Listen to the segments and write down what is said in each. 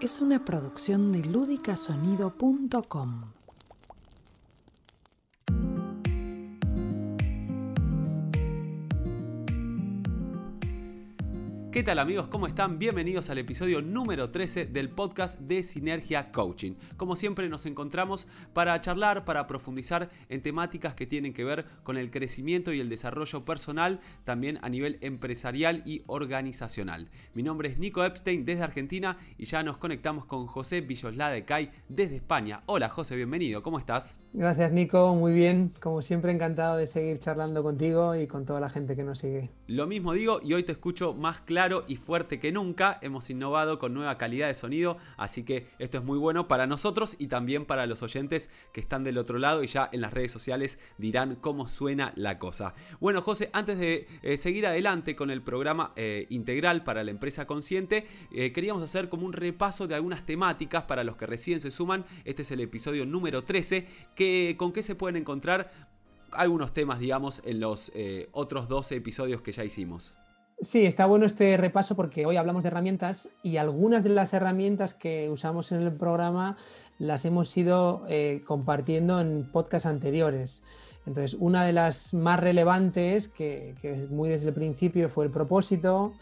es una producción de ludicasonido.com. ¿Qué tal amigos? ¿Cómo están? Bienvenidos al episodio número 13 del podcast de Sinergia Coaching. Como siempre nos encontramos para charlar, para profundizar en temáticas que tienen que ver con el crecimiento y el desarrollo personal, también a nivel empresarial y organizacional. Mi nombre es Nico Epstein desde Argentina y ya nos conectamos con José Villoslá de Cay desde España. Hola José, bienvenido, ¿cómo estás? Gracias Nico, muy bien. Como siempre encantado de seguir charlando contigo y con toda la gente que nos sigue. Lo mismo digo y hoy te escucho más claro y fuerte que nunca. Hemos innovado con nueva calidad de sonido, así que esto es muy bueno para nosotros y también para los oyentes que están del otro lado y ya en las redes sociales dirán cómo suena la cosa. Bueno, José, antes de eh, seguir adelante con el programa eh, integral para la empresa consciente, eh, queríamos hacer como un repaso de algunas temáticas para los que recién se suman. Este es el episodio número 13, que, con qué se pueden encontrar algunos temas, digamos, en los otros 12 episodios que ya hicimos. Sí, está bueno este repaso porque hoy hablamos de herramientas y algunas de las herramientas que usamos en el programa las hemos ido eh, compartiendo en podcasts anteriores. Entonces, una de las más relevantes, que, es muy desde el principio, fue el propósito,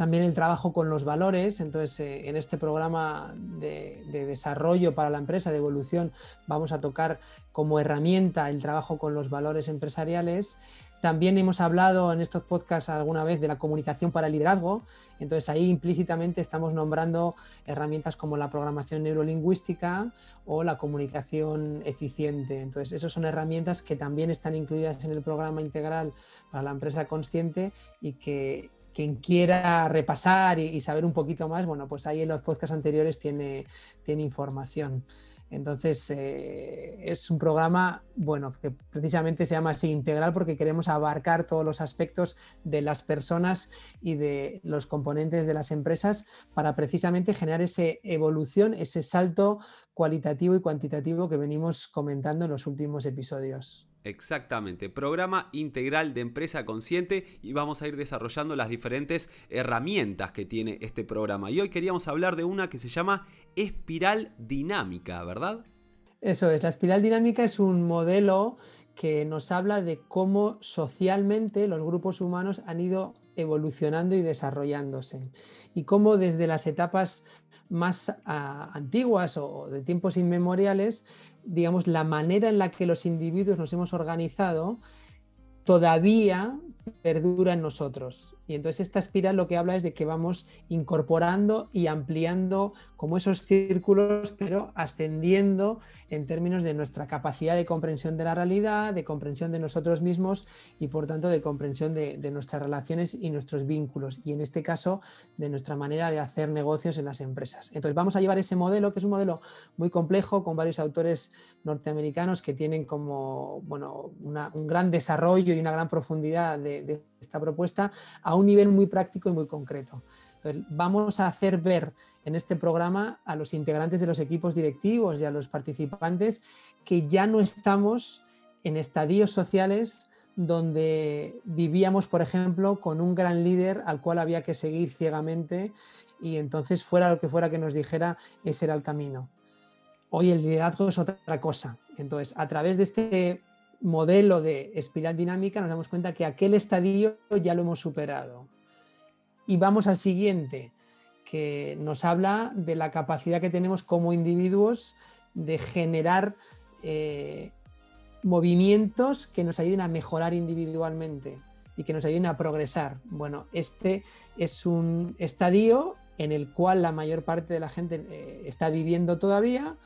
también el trabajo con los valores. Entonces, eh, en este programa de, de, desarrollo para la empresa, de evolución, vamos a tocar como herramienta el trabajo con los valores empresariales. También hemos hablado en estos podcasts alguna vez de la comunicación para el liderazgo, entonces ahí implícitamente estamos nombrando herramientas como la programación neurolingüística o la comunicación eficiente. Entonces, esas son herramientas que también están incluidas en el programa integral para la empresa consciente y que quien quiera repasar y, saber un poquito más, bueno, pues ahí en los podcasts anteriores tiene, tiene información. Entonces, eh, es un programa, bueno, que precisamente se llama así integral porque queremos abarcar todos los aspectos de las personas y de los componentes de las empresas para precisamente generar esa evolución, ese salto cualitativo y cuantitativo que venimos comentando en los últimos episodios. Exactamente, programa integral de empresa consciente y vamos a ir desarrollando las diferentes herramientas que tiene este programa. Y hoy queríamos hablar de una que se llama espiral dinámica, ¿verdad? Eso es, la espiral dinámica es un modelo que nos habla de cómo socialmente los grupos humanos han ido evolucionando y desarrollándose. Y cómo desde las etapas más ah, antiguas o de tiempos inmemoriales, digamos, la manera en la que los individuos nos hemos organizado todavía perdura en nosotros. Y entonces esta espiral lo que habla es de que vamos incorporando y ampliando como esos círculos, pero ascendiendo en términos de nuestra capacidad de comprensión de la realidad, de comprensión de nosotros mismos y por tanto de comprensión de, nuestras relaciones y nuestros vínculos. Y en este caso de nuestra manera de hacer negocios en las empresas. Entonces vamos a llevar ese modelo, que es un modelo muy complejo, con varios autores norteamericanos que tienen como bueno, un gran desarrollo y una gran profundidad de, de esta propuesta a un nivel muy práctico y muy concreto. Entonces, vamos a hacer ver en este programa a los integrantes de los equipos directivos y a los participantes que ya no estamos en estadios sociales donde vivíamos, por ejemplo, con un gran líder al cual había que seguir ciegamente y entonces fuera lo que fuera que nos dijera, ese era el camino. Hoy el liderazgo es otra cosa. Entonces, a través de este modelo de espiral dinámica nos damos cuenta que aquel estadio ya lo hemos superado. Y vamos al siguiente, que nos habla de la capacidad que tenemos como individuos de generar eh, movimientos que nos ayuden a mejorar individualmente y que nos ayuden a progresar. Bueno, este es un estadio en el cual la mayor parte de la gente eh, está viviendo todavía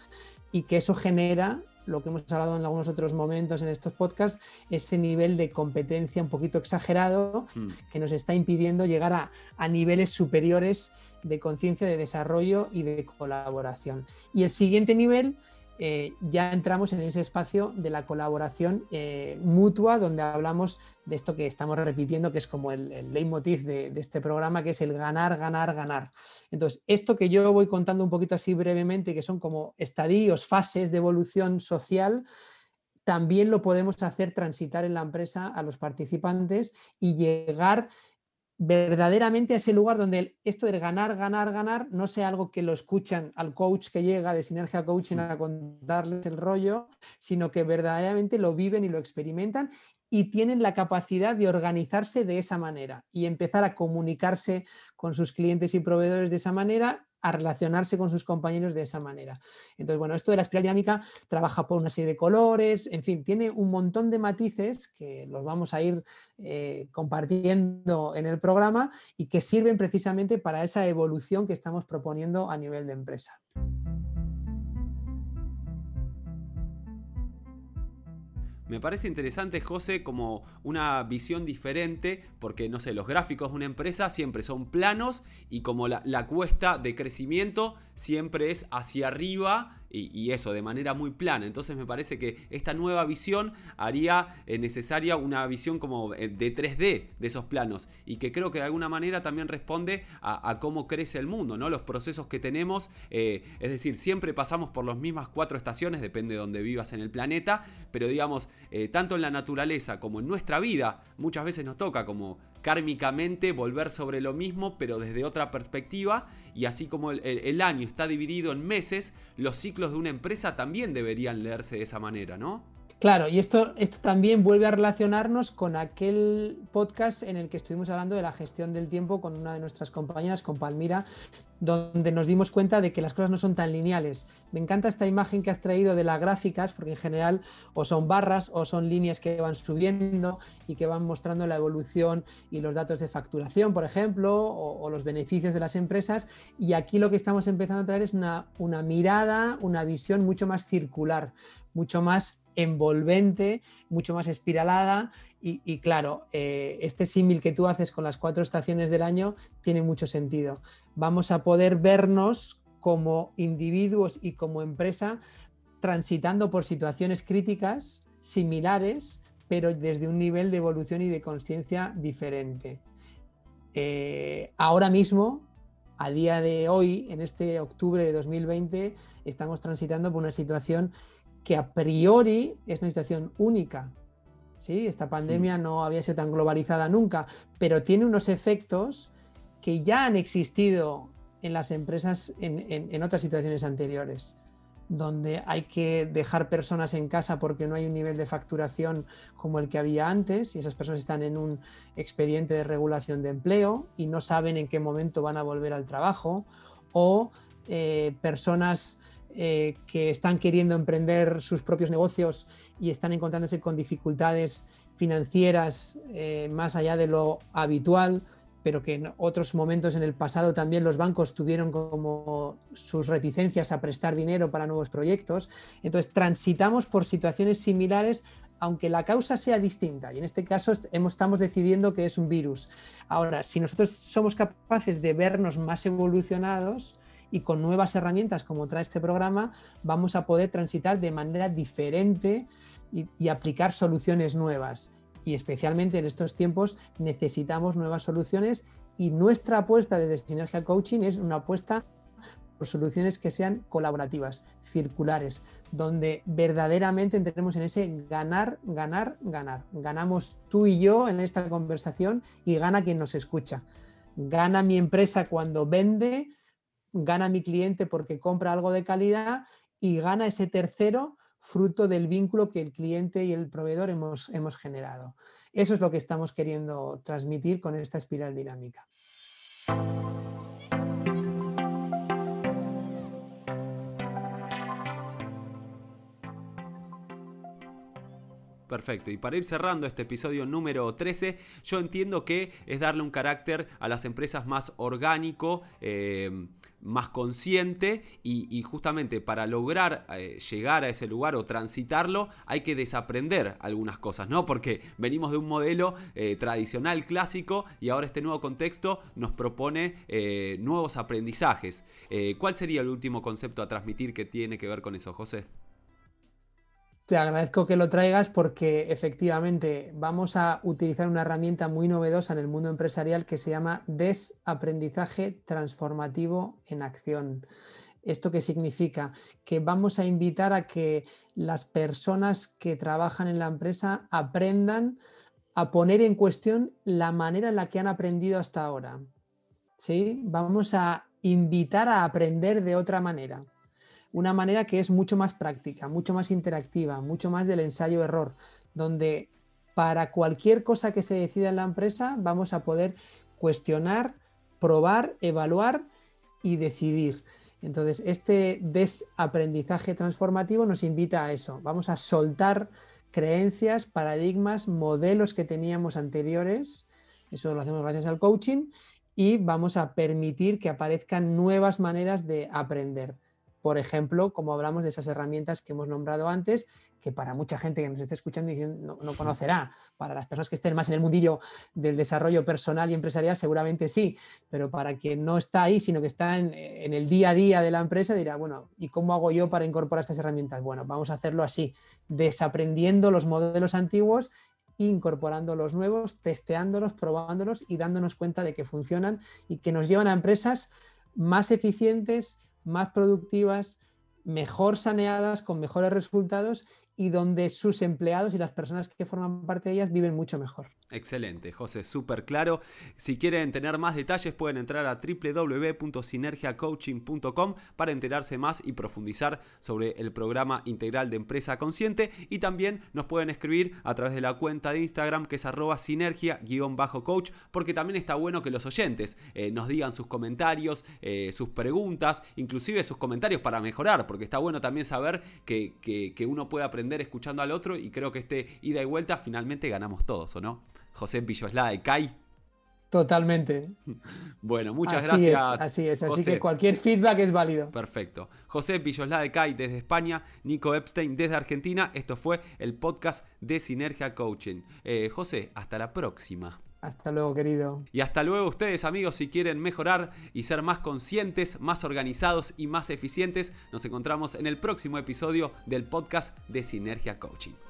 y que eso genera lo que hemos hablado en algunos otros momentos en estos podcasts, ese nivel de competencia un poquito exagerado hmm. que nos está impidiendo llegar a, a niveles superiores de conciencia, de desarrollo y de colaboración. Y el siguiente nivel eh, ya entramos en ese espacio de la colaboración eh, mutua, donde hablamos de esto que estamos repitiendo, que es como el, leitmotiv de, este programa, que es el ganar, ganar, ganar. Entonces, esto que yo voy contando un poquito así brevemente, que son como estadios, fases de evolución social, también lo podemos hacer transitar en la empresa a los participantes y llegar verdaderamente a ese lugar donde esto de ganar, ganar, ganar no sea algo que lo escuchan al coach que llega de Sinergia Coaching a contarles el rollo, sino que verdaderamente lo viven y lo experimentan y tienen la capacidad de organizarse de esa manera y empezar a comunicarse con sus clientes y proveedores de esa manera a relacionarse con sus compañeros de esa manera. Entonces, bueno, esto de la espiral dinámica trabaja por una serie de colores, en fin, tiene un montón de matices que los vamos a ir eh, compartiendo en el programa y que sirven precisamente para esa evolución que estamos proponiendo a nivel de empresa. Me parece interesante, José, como una visión diferente, porque no sé, los gráficos de una empresa siempre son planos y como la, la cuesta de crecimiento siempre es hacia arriba y, eso de manera muy plana. Entonces me parece que esta nueva visión haría eh, necesaria una visión como eh, de 3D de esos planos y que creo que de alguna manera también responde a, cómo crece el mundo, ¿no? los procesos que tenemos. Eh, es decir, siempre pasamos por las mismas cuatro estaciones, depende de donde vivas en el planeta, pero digamos, tanto en la naturaleza como en nuestra vida, muchas veces nos toca como kármicamente volver sobre lo mismo, pero desde otra perspectiva. Y así como el, año está dividido en meses, los ciclos de una empresa también deberían leerse de esa manera, ¿no? Claro, y esto, esto también vuelve a relacionarnos con aquel podcast en el que estuvimos hablando de la gestión del tiempo con una de nuestras compañeras, con Palmira, donde nos dimos cuenta de que las cosas no son tan lineales. Me encanta esta imagen que has traído de las gráficas, porque en general o son barras o son líneas que van subiendo y que van mostrando la evolución y los datos de facturación, por ejemplo, o, los beneficios de las empresas. Y aquí lo que estamos empezando a traer es una, una mirada, una visión mucho más circular, mucho más envolvente, mucho más espiralada y, claro, eh, este símil que tú haces con las cuatro estaciones del año tiene mucho sentido. Vamos a poder vernos como individuos y como empresa transitando por situaciones críticas similares, pero desde un nivel de evolución y de conciencia diferente. Eh, ahora mismo, a día de hoy, en este octubre de 2020, estamos transitando por una situación que a priori es una situación única. ¿sí? Esta pandemia no había sido tan globalizada nunca, pero tiene unos efectos que ya han existido en las empresas en, otras situaciones anteriores, donde hay que dejar personas en casa porque no hay un nivel de facturación como el que había antes y esas personas están en un expediente de regulación de empleo y no saben en qué momento van a volver al trabajo, o eh, personas eh, que están queriendo emprender sus propios negocios y están encontrándose con dificultades financieras eh, más allá de lo habitual, pero que en otros momentos en el pasado también los bancos tuvieron como sus reticencias a prestar dinero para nuevos proyectos. Entonces, transitamos por situaciones similares aunque la causa sea distinta, y en este caso estamos decidiendo que es un virus. Ahora, si nosotros somos capaces de vernos más evolucionados, y con nuevas herramientas como trae este programa vamos a poder transitar de manera diferente y, aplicar soluciones nuevas. Y especialmente en estos tiempos necesitamos nuevas soluciones y nuestra apuesta desde Sinergia Coaching es una apuesta por soluciones que sean colaborativas, circulares, donde verdaderamente entremos en ese ganar, ganar, ganar. Ganamos tú y yo en esta conversación y gana quien nos escucha. Gana mi empresa cuando vende, gana mi cliente porque compra algo de calidad y gana ese tercero fruto del vínculo que el cliente y el proveedor hemos, hemos generado. Eso es lo que estamos queriendo transmitir con esta espiral dinámica. Perfecto. Y para ir cerrando este episodio número 13, yo entiendo que es darle un carácter a las empresas más orgánico, eh, más consciente y, justamente para lograr eh, llegar a ese lugar o transitarlo hay que desaprender algunas cosas, ¿no? Porque venimos de un modelo eh, tradicional, clásico y ahora este nuevo contexto nos propone nuevos aprendizajes. ¿Cuál sería el último concepto a transmitir que tiene que ver con eso, José? Te agradezco que lo traigas porque efectivamente vamos a utilizar una herramienta muy novedosa en el mundo empresarial que se llama desaprendizaje transformativo en acción. ¿Esto qué significa? Que vamos a invitar a que las personas que trabajan en la empresa aprendan a poner en cuestión la manera en la que han aprendido hasta ahora. ¿Sí? Vamos a invitar a aprender de otra manera. Una manera que es mucho más práctica, mucho más interactiva, mucho más del ensayo-error, donde para cualquier cosa que se decida en la empresa vamos a poder cuestionar, probar, evaluar y decidir. Entonces, este desaprendizaje transformativo nos invita a eso. Vamos a soltar creencias, paradigmas, modelos que teníamos anteriores. Eso lo hacemos gracias al coaching y vamos a permitir que aparezcan nuevas maneras de aprender. Por ejemplo, como hablamos de esas herramientas que hemos nombrado antes, que para mucha gente que nos esté escuchando no, no, conocerá, para las personas que estén más en el mundillo del desarrollo personal y empresarial seguramente sí, pero para quien no está ahí, sino que está en, en el día a día de la empresa, dirá, bueno, ¿y cómo hago yo para incorporar estas herramientas? Bueno, vamos a hacerlo así, desaprendiendo los modelos antiguos incorporando los nuevos, testeándolos, probándolos y dándonos cuenta de que funcionan y que nos llevan a empresas más eficientes, más productivas, mejor saneadas, con mejores resultados y donde sus empleados y las personas que forman parte de ellas viven mucho mejor. Excelente, José, súper claro. Si quieren tener más detalles pueden entrar a www.sinergiacoaching.com para enterarse más y profundizar sobre el programa integral de empresa consciente y también nos pueden escribir a través de la cuenta de Instagram que es arroba sinergia-coach porque también está bueno que los oyentes eh, nos digan sus comentarios, eh, sus preguntas, inclusive sus comentarios para mejorar, porque está bueno también saber que, que uno puede aprender escuchando al otro y creo que este ida y vuelta finalmente ganamos todos, ¿o no? José Villoslá de CAI. Totalmente. Bueno, muchas gracias. así es, así que cualquier feedback es válido. Perfecto. José Villoslá de CAI desde España, Nico Epstein desde Argentina. Esto fue el podcast de Sinergia Coaching. Eh, José, hasta la próxima. Hasta luego, querido. Y hasta luego ustedes, amigos, si quieren mejorar y ser más conscientes, más organizados y más eficientes, nos encontramos en el próximo episodio del podcast de Sinergia Coaching.